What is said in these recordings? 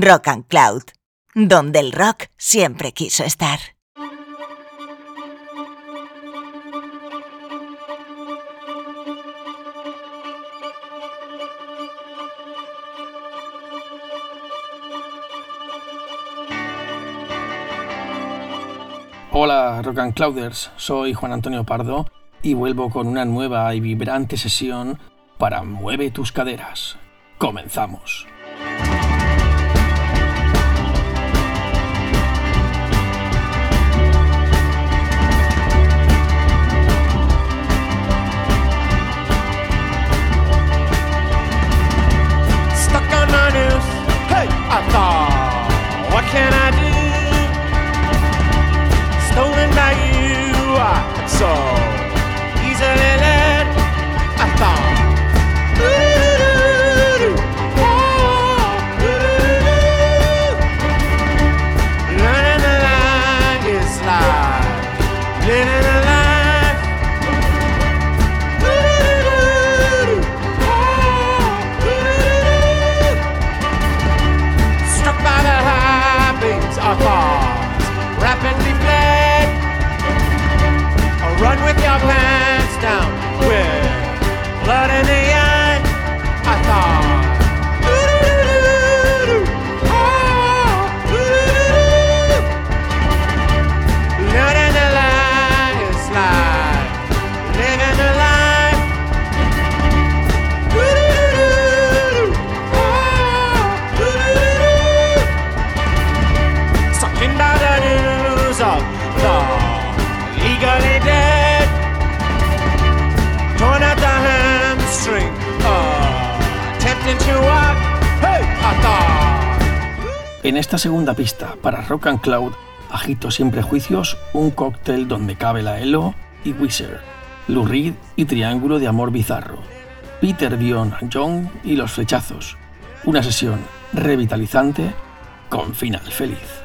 Rock and Cloud, donde el rock siempre quiso estar. Hola Rock and Clouders, soy Juan Antonio Pardo y vuelvo con una nueva y vibrante sesión para Mueve tus caderas. Comenzamos. So easily En esta segunda pista para Rock and Cloud agito sin prejuicios un cóctel donde cabe la Elo y Wizard, Lou Reed y Triángulo de Amor Bizarro, Peter Dion John y Los Flechazos. Una sesión revitalizante con final feliz.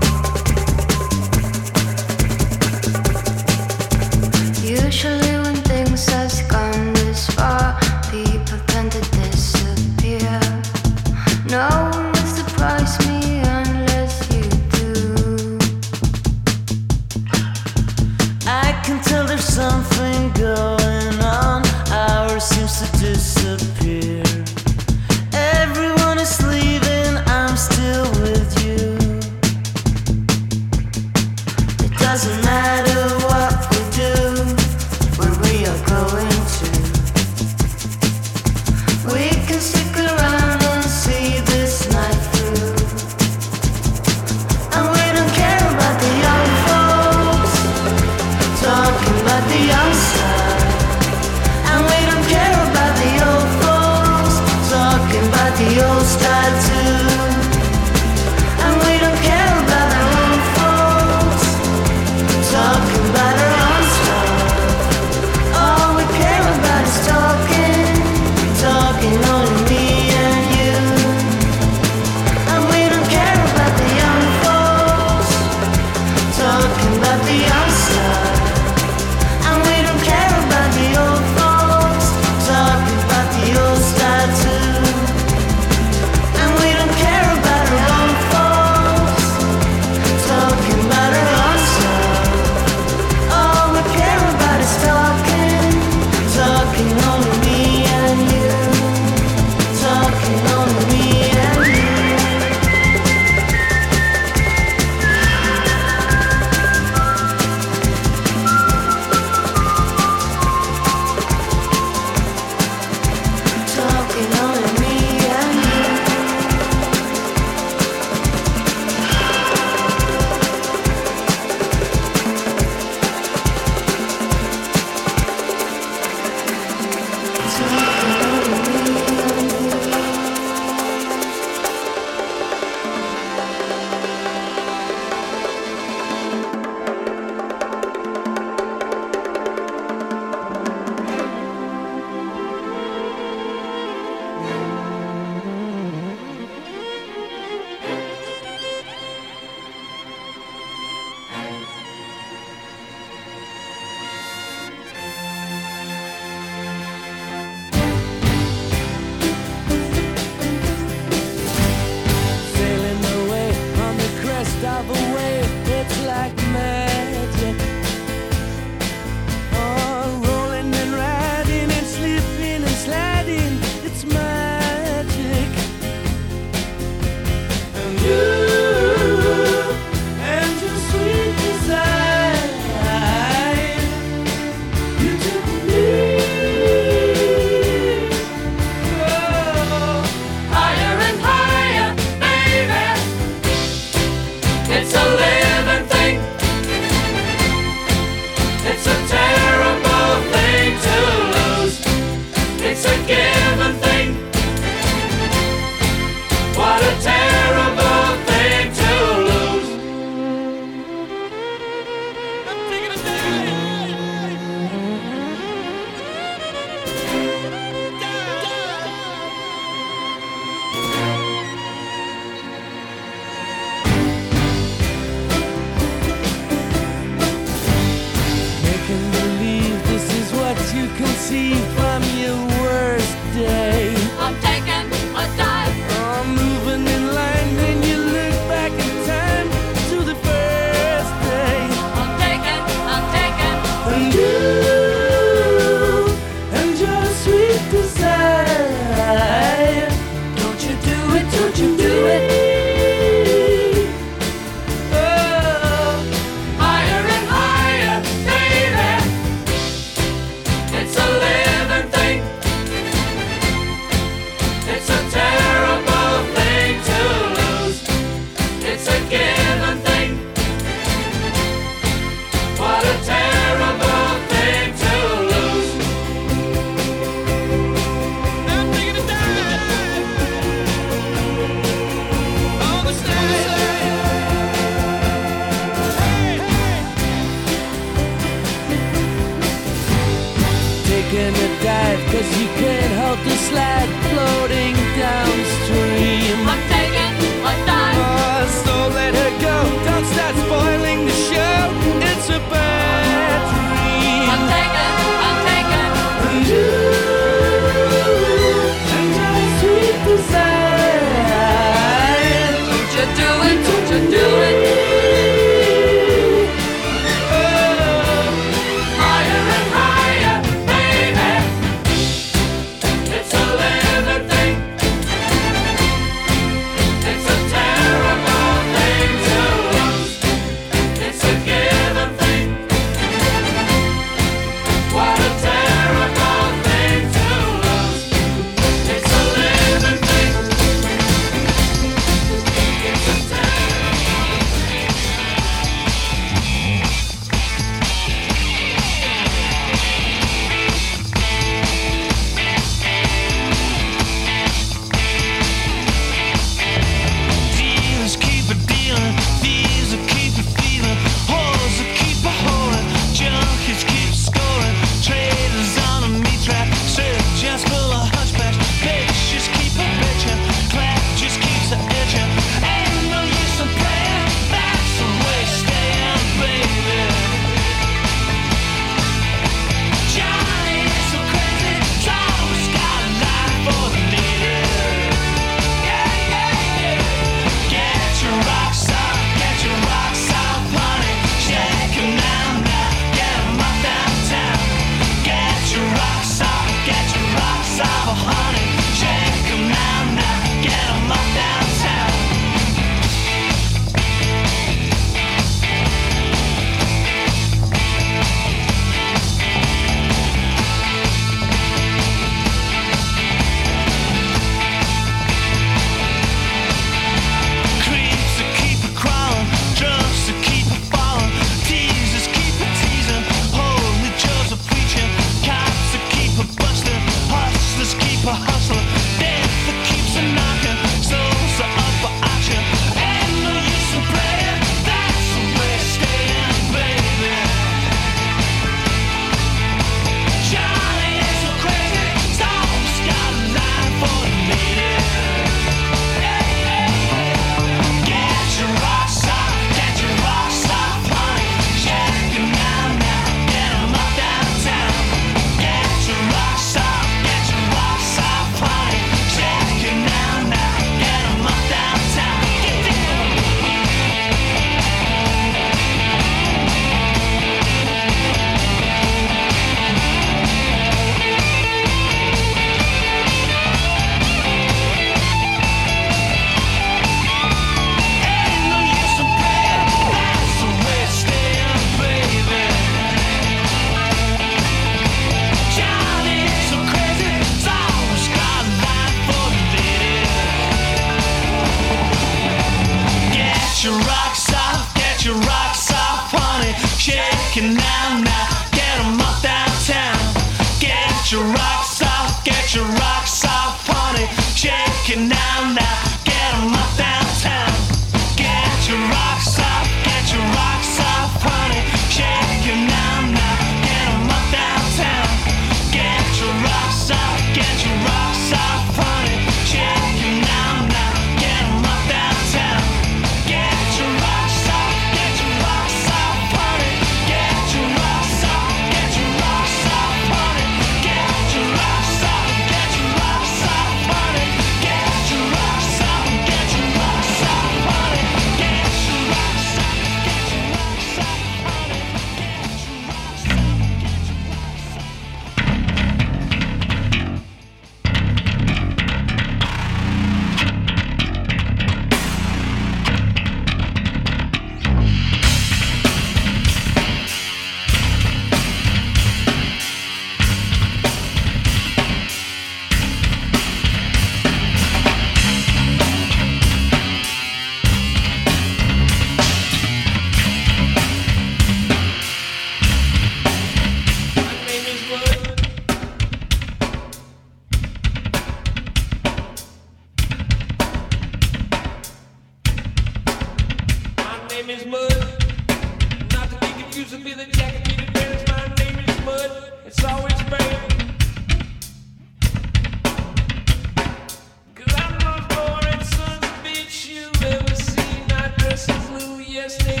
Blue,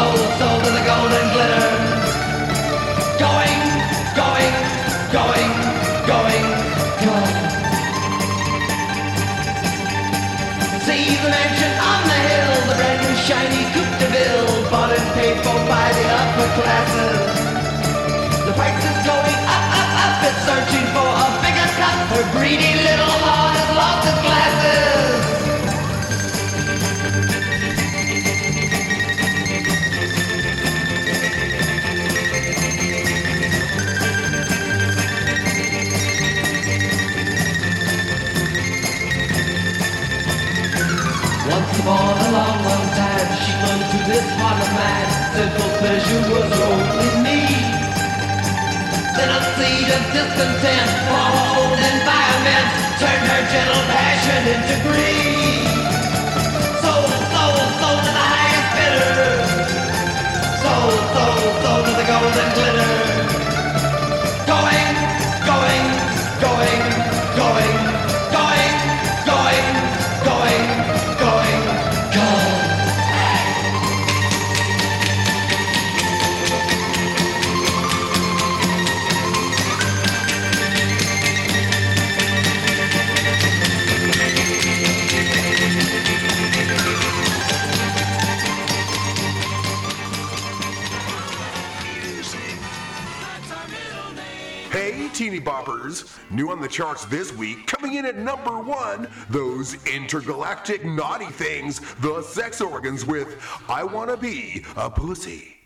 Sold, sold to the golden glitter. Going, going, going, going, going. See the mansion on the hill, the brand new shiny Coupe de Ville, bought and paid for by the upper classes. The price is going up, up, up. It's searching for a bigger cup. Her greedy little heart has lost its glasses. This heart of mine. Simple pleasure was only me. Then a seed of discontent for her own environment turned her gentle passion into greed. Sold, sold, sold to the highest bidder. Sold, sold, sold to the golden glitter. New on the charts this week, coming in at number one, those intergalactic naughty things, the sex organs with I Wanna Be a Pussy.